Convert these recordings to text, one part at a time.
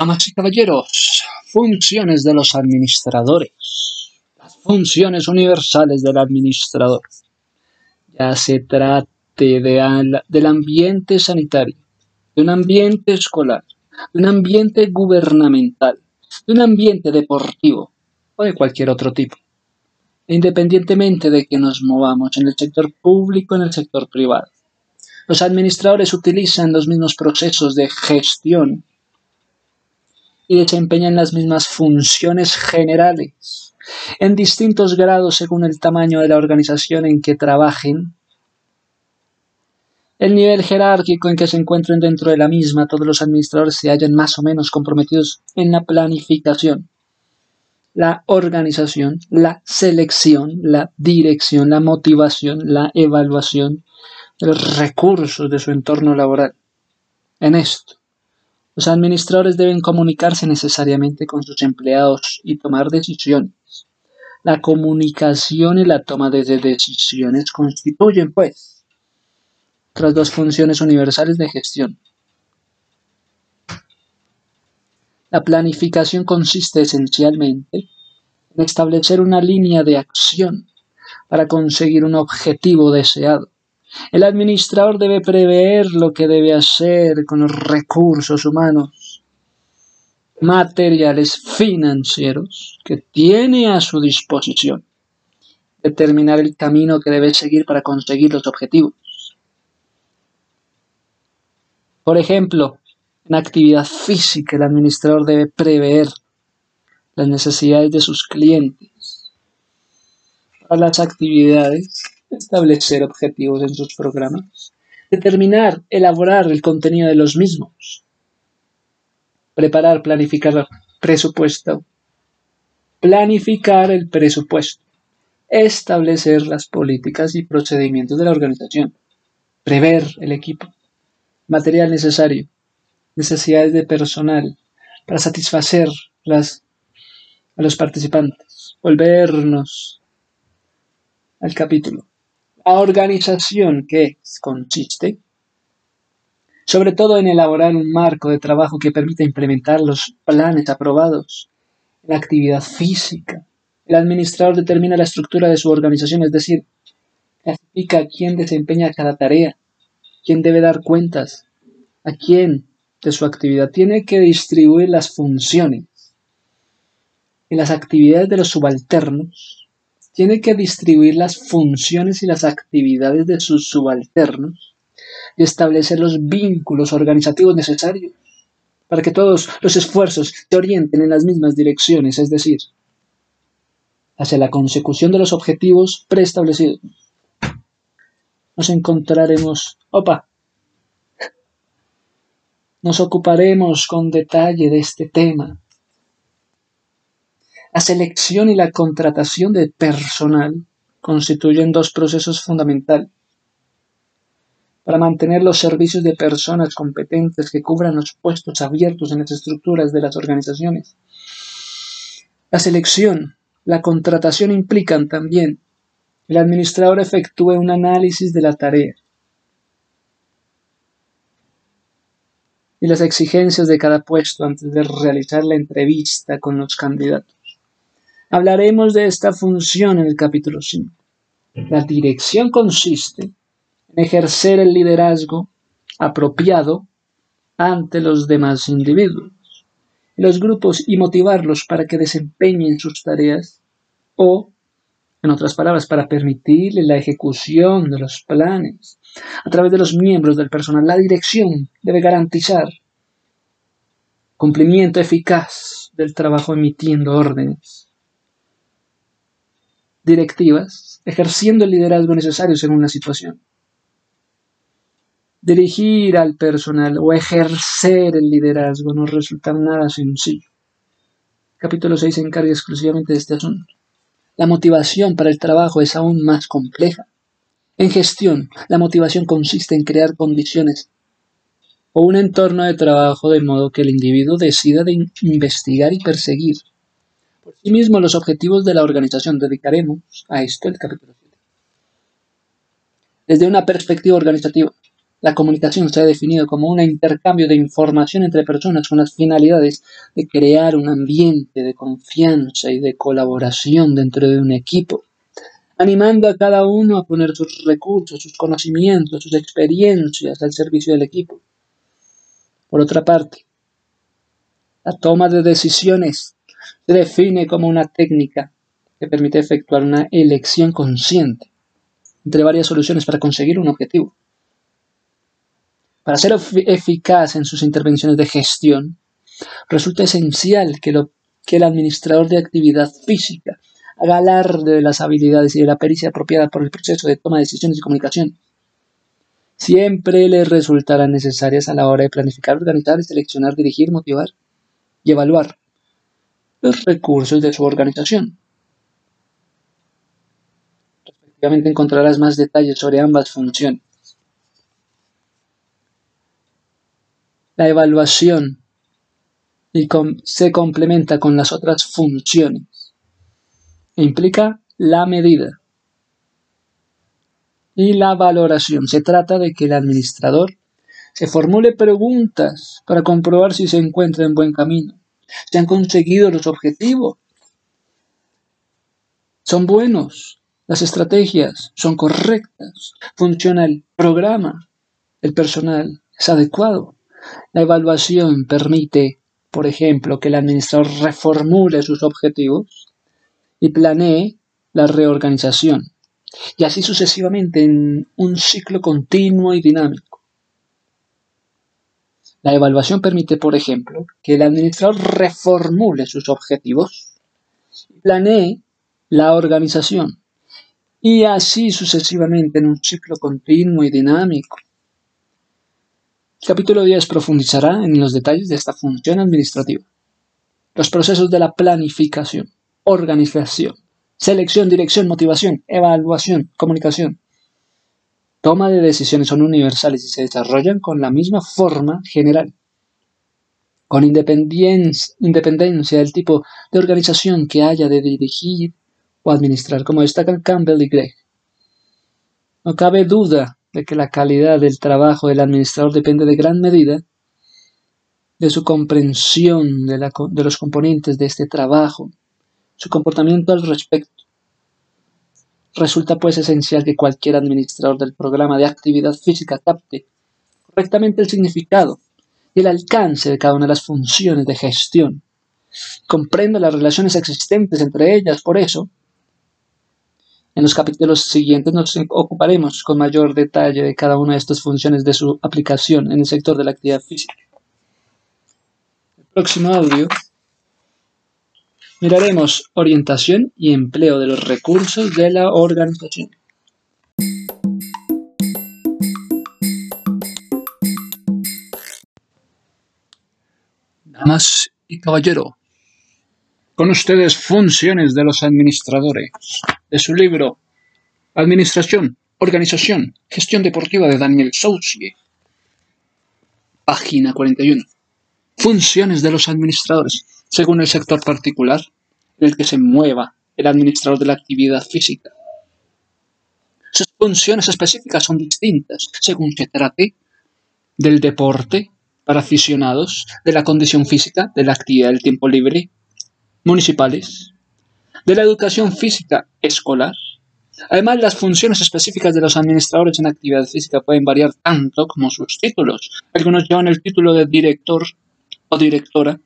Damas y caballeros, funciones de los administradores. Las funciones universales del administrador. Ya se trate de del ambiente sanitario, de un ambiente escolar, de un ambiente gubernamental, de un ambiente deportivo o de cualquier otro tipo. Independientemente de que nos movamos en el sector público o en el sector privado. Los administradores utilizan los mismos procesos de gestión y desempeñan las mismas funciones generales, en distintos grados según el tamaño de la organización en que trabajen, el nivel jerárquico en que se encuentren dentro de la misma, todos los administradores se hallan más o menos comprometidos en la planificación, la organización, la selección, la dirección, la motivación, la evaluación los recursos de su entorno laboral. En esto, los administradores deben comunicarse necesariamente con sus empleados y tomar decisiones. La comunicación y la toma de decisiones constituyen, pues, otras dos funciones universales de gestión. La planificación consiste esencialmente en establecer una línea de acción para conseguir un objetivo deseado. El administrador debe prever lo que debe hacer con los recursos humanos, materiales, financieros que tiene a su disposición. Determinar el camino que debe seguir para conseguir los objetivos. Por ejemplo, en actividad física el administrador debe prever las necesidades de sus clientes. Para las actividades establecer objetivos en sus programas, determinar, elaborar el contenido de los mismos, preparar, planificar presupuesto, planificar el presupuesto, establecer las políticas y procedimientos de la organización, prever el equipo, material necesario, necesidades de personal para satisfacer las, a los participantes, volvernos al capítulo organización que consiste sobre todo en elaborar un marco de trabajo que permita implementar los planes aprobados la actividad física. El administrador determina la estructura de su organización, es decir, clasifica quién desempeña cada tarea, quién debe dar cuentas, a quién de su actividad. Tiene que distribuir las funciones y las actividades de los subalternos tiene que distribuir las funciones y las actividades de sus subalternos y establecer los vínculos organizativos necesarios para que todos los esfuerzos se orienten en las mismas direcciones, es decir, hacia la consecución de los objetivos preestablecidos. Nos encontraremos, opa, nos ocuparemos con detalle de este tema la selección y la contratación de personal constituyen dos procesos fundamentales para mantener los servicios de personas competentes que cubran los puestos abiertos en las estructuras de las organizaciones. La selección, la contratación implican también que el administrador efectúe un análisis de la tarea y las exigencias de cada puesto antes de realizar la entrevista con los candidatos. Hablaremos de esta función en el capítulo 5. La dirección consiste en ejercer el liderazgo apropiado ante los demás individuos los grupos y motivarlos para que desempeñen sus tareas o, en otras palabras, para permitirle la ejecución de los planes a través de los miembros del personal. La dirección debe garantizar cumplimiento eficaz del trabajo emitiendo órdenes directivas, ejerciendo el liderazgo necesario según la situación. Dirigir al personal o ejercer el liderazgo no resulta nada sencillo. Capítulo 6 se encarga exclusivamente de este asunto. La motivación para el trabajo es aún más compleja. En gestión, la motivación consiste en crear condiciones o un entorno de trabajo de modo que el individuo decida de investigar y perseguir por sí mismo los objetivos de la organización. Dedicaremos a esto el capítulo 7. Desde una perspectiva organizativa, La comunicación se ha definido como un intercambio de información entre personas con las finalidades de crear un ambiente de confianza y de colaboración dentro de un equipo, animando a cada uno a poner sus recursos, sus conocimientos, sus experiencias al servicio del equipo. Por otra parte, la toma de decisiones se define como una técnica que permite efectuar una elección consciente entre varias soluciones para conseguir un objetivo. Para ser eficaz en sus intervenciones de gestión, resulta esencial que, el administrador de actividad física haga alarde de las habilidades y de la pericia apropiada por el proceso de toma de decisiones y comunicación. Siempre le resultarán necesarias a la hora de planificar, organizar, seleccionar, dirigir, motivar y evaluar los recursos de su organización. Respectivamente encontrarás más detalles sobre ambas funciones. La evaluación se complementa con las otras funciones implica la medida y la valoración. Se trata de que el administrador se formule preguntas para comprobar si se encuentra en buen camino, si han conseguido los objetivos, son buenos, las estrategias son correctas, funciona el programa, el personal es adecuado. La evaluación permite, por ejemplo, que el administrador reformule sus objetivos y planee la reorganización, y así sucesivamente en un ciclo continuo y dinámico. La evaluación permite, por ejemplo, que el administrador reformule sus objetivos planee la organización, y así sucesivamente en un ciclo continuo y dinámico. El capítulo 10 profundizará en los detalles de esta función administrativa, los procesos de la planificación, organización, selección, dirección, motivación, evaluación, comunicación. Toma de decisiones son universales y se desarrollan con la misma forma general, con independencia del tipo de organización que haya de dirigir o administrar, como destacan Campbell y Gregg. No cabe duda de que la calidad del trabajo del administrador depende de gran medida de su comprensión de, de los componentes de este trabajo su comportamiento al respecto. Resulta pues esencial que cualquier administrador del programa de actividad física capte correctamente el significado y el alcance de cada una de las funciones de gestión. Comprenda las relaciones existentes entre ellas, por eso, en los capítulos siguientes nos ocuparemos con mayor detalle de cada una de estas funciones de su aplicación en el sector de la actividad física. El próximo audio Miraremos orientación y empleo de los recursos de la organización. Damas y caballero, con ustedes funciones de los administradores de su libro Administración, Organización, Gestión Deportiva de Daniel Soucie. Página 41. Funciones de los administradores según el sector particular en el que se mueva el administrador de la actividad física. Sus funciones específicas son distintas según se trate del deporte para aficionados, de la condición física, de la actividad del tiempo libre, municipales, de la educación física escolar. Además, las funciones específicas de los administradores en actividad física pueden variar tanto como sus títulos. Algunos llevan el título de director o directora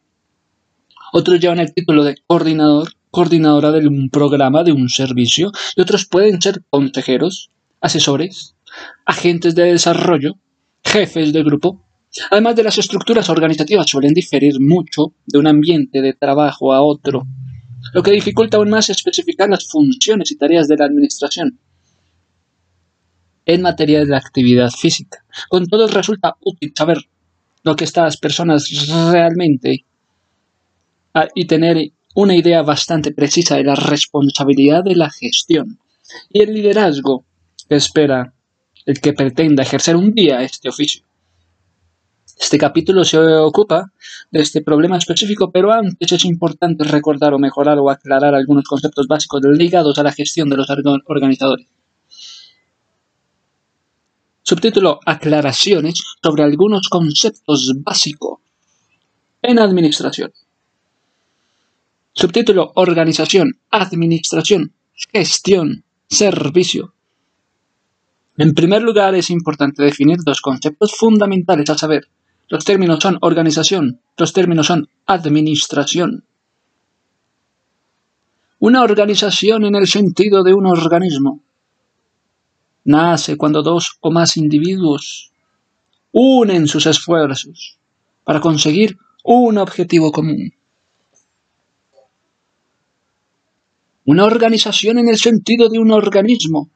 otros llevan el título de coordinador, coordinadora de un programa, de un servicio, y otros pueden ser consejeros, asesores, agentes de desarrollo, jefes de grupo. Además de las estructuras organizativas suelen diferir mucho de un ambiente de trabajo a otro, lo que dificulta aún más especificar las funciones y tareas de la administración en materia de actividad física. Con todo resulta útil saber lo que estas personas realmente y tener una idea bastante precisa de la responsabilidad de la gestión y el liderazgo que espera el que pretenda ejercer un día este oficio. Este capítulo se ocupa de este problema específico, pero antes es importante recordar o mejorar o aclarar algunos conceptos básicos ligados a la gestión de los organizadores. Subtítulo Subtítulo Aclaraciones sobre algunos conceptos básicos en administración. Subtítulo Organización, Administración, Gestión, Servicio. En primer lugar, es importante definir dos conceptos fundamentales, a saber, los términos son organización, los términos son administración. Una organización en el sentido de un organismo nace cuando dos o más individuos unen sus esfuerzos para conseguir un objetivo común. Una organización en el sentido de un organismo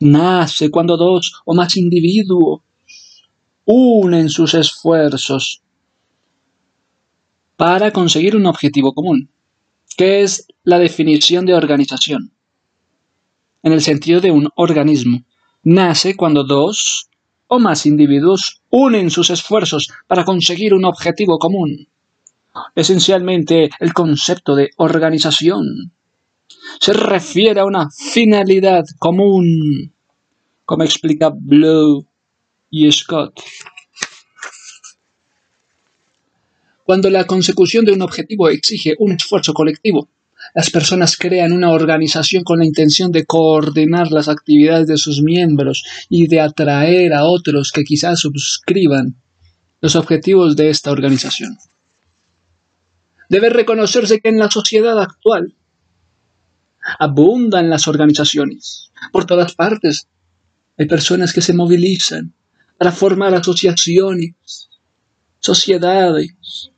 nace cuando dos o más individuos unen sus esfuerzos para conseguir un objetivo común, que es la definición de organización. En el sentido de un organismo, nace cuando dos o más individuos unen sus esfuerzos para conseguir un objetivo común. Esencialmente, el concepto de organización se refiere a una finalidad común, como explica Blow y Scott. Cuando la consecución de un objetivo exige un esfuerzo colectivo, las personas crean una organización con la intención de coordinar las actividades de sus miembros y de atraer a otros que quizás suscriban los objetivos de esta organización. Debe reconocerse que en la sociedad actual abundan las organizaciones. Por todas partes hay personas que se movilizan para formar asociaciones, sociedades,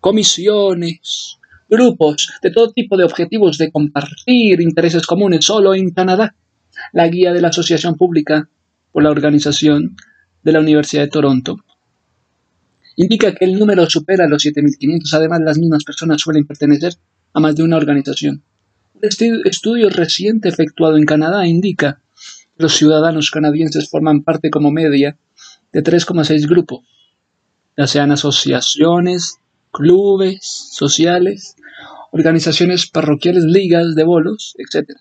comisiones, grupos de todo tipo de objetivos de compartir intereses comunes solo en Canadá. La guía de la Asociación Pública por la organización de la Universidad de Toronto indica que el número supera los 7.500. Además, las mismas personas suelen pertenecer a más de una organización. Un estudio reciente efectuado en Canadá indica que los ciudadanos canadienses forman parte como media de 3,6 grupos, ya sean asociaciones, clubes sociales, organizaciones parroquiales, ligas de bolos, etc.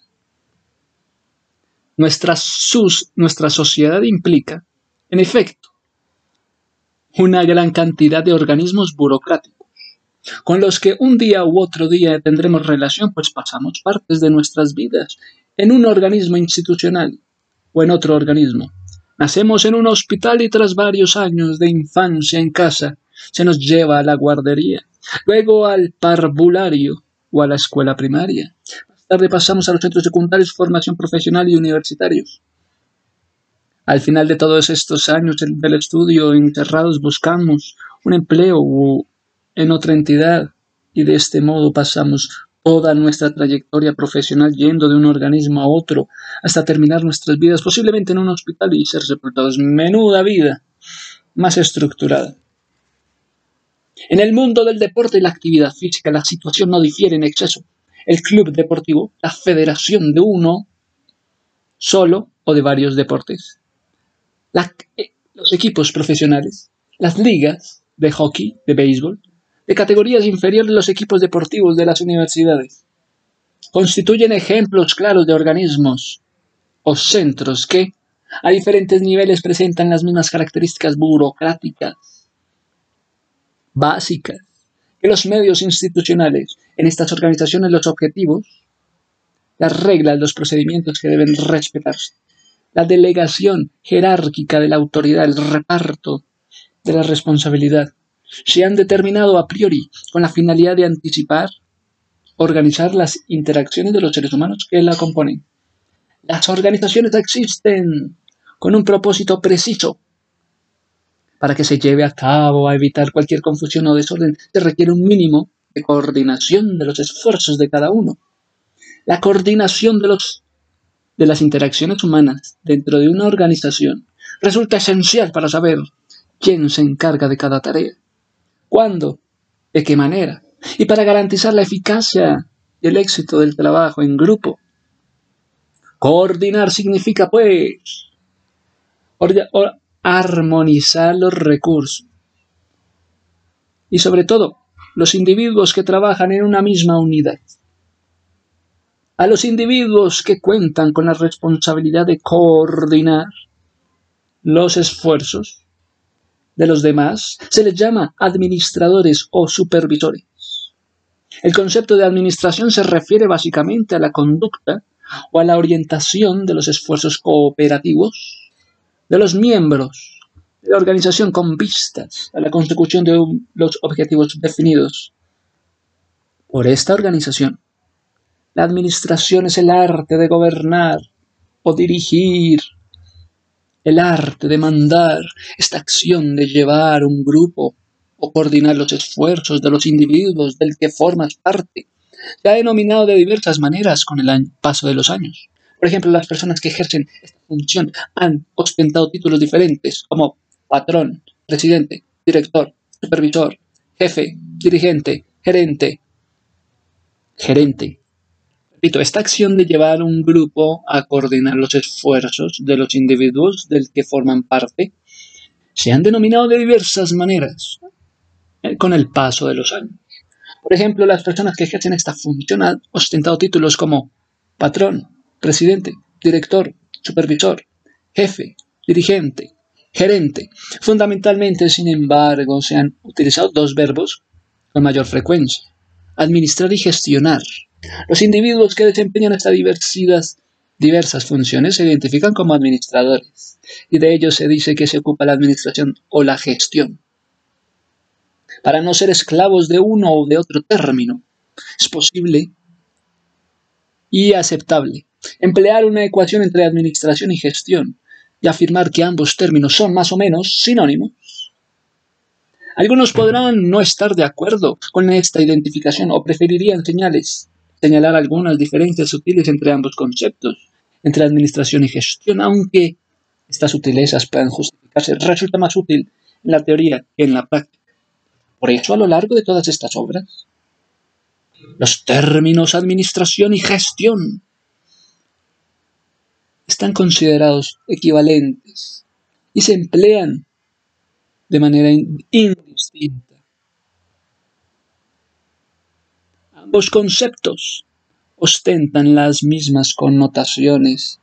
Nuestra, sus, nuestra sociedad implica, en efecto, una gran cantidad de organismos burocráticos, con los que un día u otro día tendremos relación, pues pasamos partes de nuestras vidas en un organismo institucional o en otro organismo. Nacemos en un hospital y tras varios años de infancia en casa se nos lleva a la guardería, luego al parvulario o a la escuela primaria. Más tarde pasamos a los centros secundarios, formación profesional y universitarios. Al final de todos estos años del estudio encerrados buscamos un empleo en otra entidad y de este modo pasamos toda nuestra trayectoria profesional yendo de un organismo a otro hasta terminar nuestras vidas posiblemente en un hospital y ser sepultados. Menuda vida más estructurada. En el mundo del deporte y la actividad física la situación no difiere en exceso. El club deportivo, la federación de uno solo o de varios deportes. Eh, los equipos profesionales, las ligas de hockey, de béisbol, de categorías inferiores los equipos deportivos de las universidades. Constituyen ejemplos claros de organismos o centros que, a diferentes niveles, presentan las mismas características burocráticas básicas que los medios institucionales. En estas organizaciones los objetivos, las reglas, los procedimientos que deben respetarse, la delegación jerárquica de la autoridad, el reparto de la responsabilidad, se han determinado a priori con la finalidad de anticipar, organizar las interacciones de los seres humanos que la componen. Las organizaciones existen con un propósito preciso. Para que se lleve a cabo, a evitar cualquier confusión o desorden, se requiere un mínimo de coordinación de los esfuerzos de cada uno. La coordinación de, los, de las interacciones humanas dentro de una organización resulta esencial para saber quién se encarga de cada tarea cuándo, de qué manera, y para garantizar la eficacia y el éxito del trabajo en grupo. Coordinar significa, pues, armonizar los recursos y sobre todo los individuos que trabajan en una misma unidad. A los individuos que cuentan con la responsabilidad de coordinar los esfuerzos de los demás, se les llama administradores o supervisores. El concepto de administración se refiere básicamente a la conducta o a la orientación de los esfuerzos cooperativos de los miembros de la organización con vistas a la consecución de los objetivos definidos por esta organización. La administración es el arte de gobernar o dirigir, el arte de mandar, esta acción de llevar un grupo o coordinar los esfuerzos de los individuos del que formas parte. Se ha denominado de diversas maneras con el paso de los años. Por ejemplo, las personas que ejercen esta función han ostentado títulos diferentes como patrón, presidente, director, supervisor, jefe, dirigente, gerente. Gerente. Repito, esta acción de llevar un grupo a coordinar los esfuerzos de los individuos del que forman parte se han denominado de diversas maneras eh, con el paso de los años. Por ejemplo, las personas que ejercen esta función han ostentado títulos como patrón, presidente, director, supervisor, jefe, dirigente, gerente. Fundamentalmente, sin embargo, se han utilizado dos verbos con mayor frecuencia, administrar y gestionar. Los individuos que desempeñan estas diversas funciones se identifican como administradores, y de ellos se dice que se ocupa la administración o la gestión para no ser esclavos de uno o de otro término. Es posible y aceptable emplear una ecuación entre administración y gestión y afirmar que ambos términos son más o menos sinónimos. Algunos podrán no estar de acuerdo con esta identificación o preferirían señales, señalar algunas diferencias sutiles entre ambos conceptos, entre administración y gestión, aunque estas sutilezas puedan justificarse, resulta más útil en la teoría que en la práctica. Por eso, a lo largo de todas estas obras, los términos administración y gestión están considerados equivalentes y se emplean de manera indistinta. Ambos conceptos ostentan las mismas connotaciones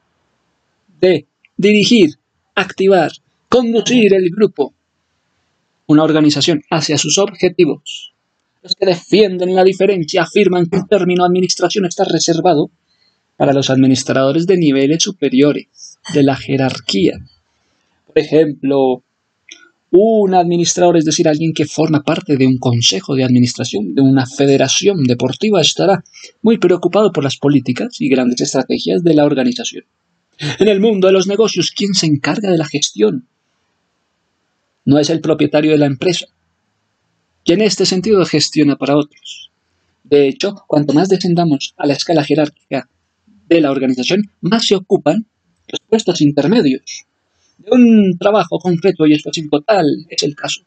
de dirigir, activar, conducir el grupo, una organización hacia sus objetivos. Los que defienden la diferencia afirman que el término administración está reservado para los administradores de niveles superiores de la jerarquía. Por ejemplo, un administrador, es decir, alguien que forma parte de un consejo de administración, de una federación deportiva, estará muy preocupado por las políticas y grandes estrategias de la organización. En el mundo de los negocios, ¿quién se encarga de la gestión? no es el propietario de la empresa, que en este sentido gestiona para otros. De hecho, cuanto más descendamos a la escala jerárquica de la organización, más se ocupan los puestos intermedios. De un trabajo concreto y específico tal es el caso.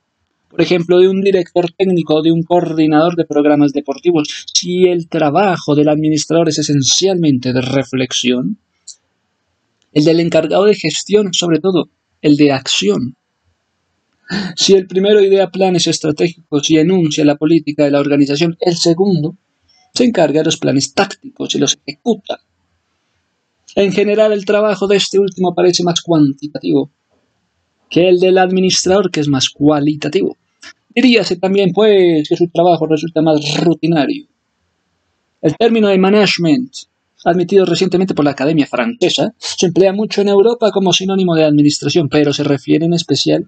Por ejemplo, de un director técnico o de un coordinador de programas deportivos. Si el trabajo del administrador es esencialmente de reflexión, el del encargado de gestión, sobre todo, el de acción, si el primero idea planes estratégicos y enuncia la política de la organización, el segundo se encarga de los planes tácticos y los ejecuta. En general, el trabajo de este último parece más cuantitativo que el del administrador, que es más cualitativo. Diríase también, pues, que su trabajo resulta más rutinario. El término de management, admitido recientemente por la Academia Francesa, se emplea mucho en Europa como sinónimo de administración, pero se refiere en especial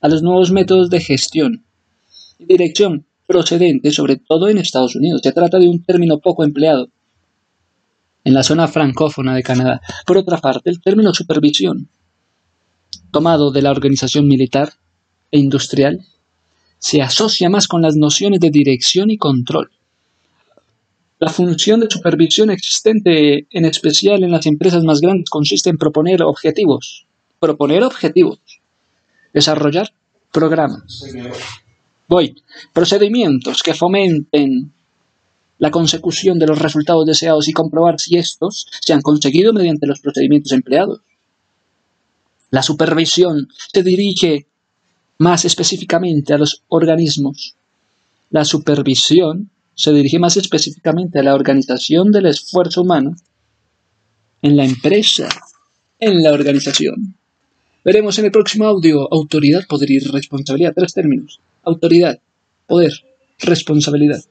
a los nuevos métodos de gestión y dirección procedentes sobre todo en Estados Unidos. Se trata de un término poco empleado en la zona francófona de Canadá. Por otra parte, el término supervisión, tomado de la organización militar e industrial, se asocia más con las nociones de dirección y control. La función de supervisión existente, en especial en las empresas más grandes, consiste en proponer objetivos. Proponer objetivos Desarrollar programas. Procedimientos que fomenten la consecución de los resultados deseados y comprobar si estos se han conseguido mediante los procedimientos empleados. La supervisión se dirige más específicamente a los organismos. La supervisión se dirige más específicamente a la organización del esfuerzo humano en la empresa, en la organización. Veremos en el próximo audio autoridad, poder y responsabilidad. Tres términos. Autoridad, poder, responsabilidad.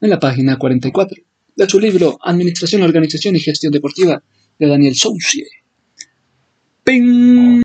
En la página 44 de su libro Administración, Organización y Gestión Deportiva de Daniel Soucie. ¡Ping!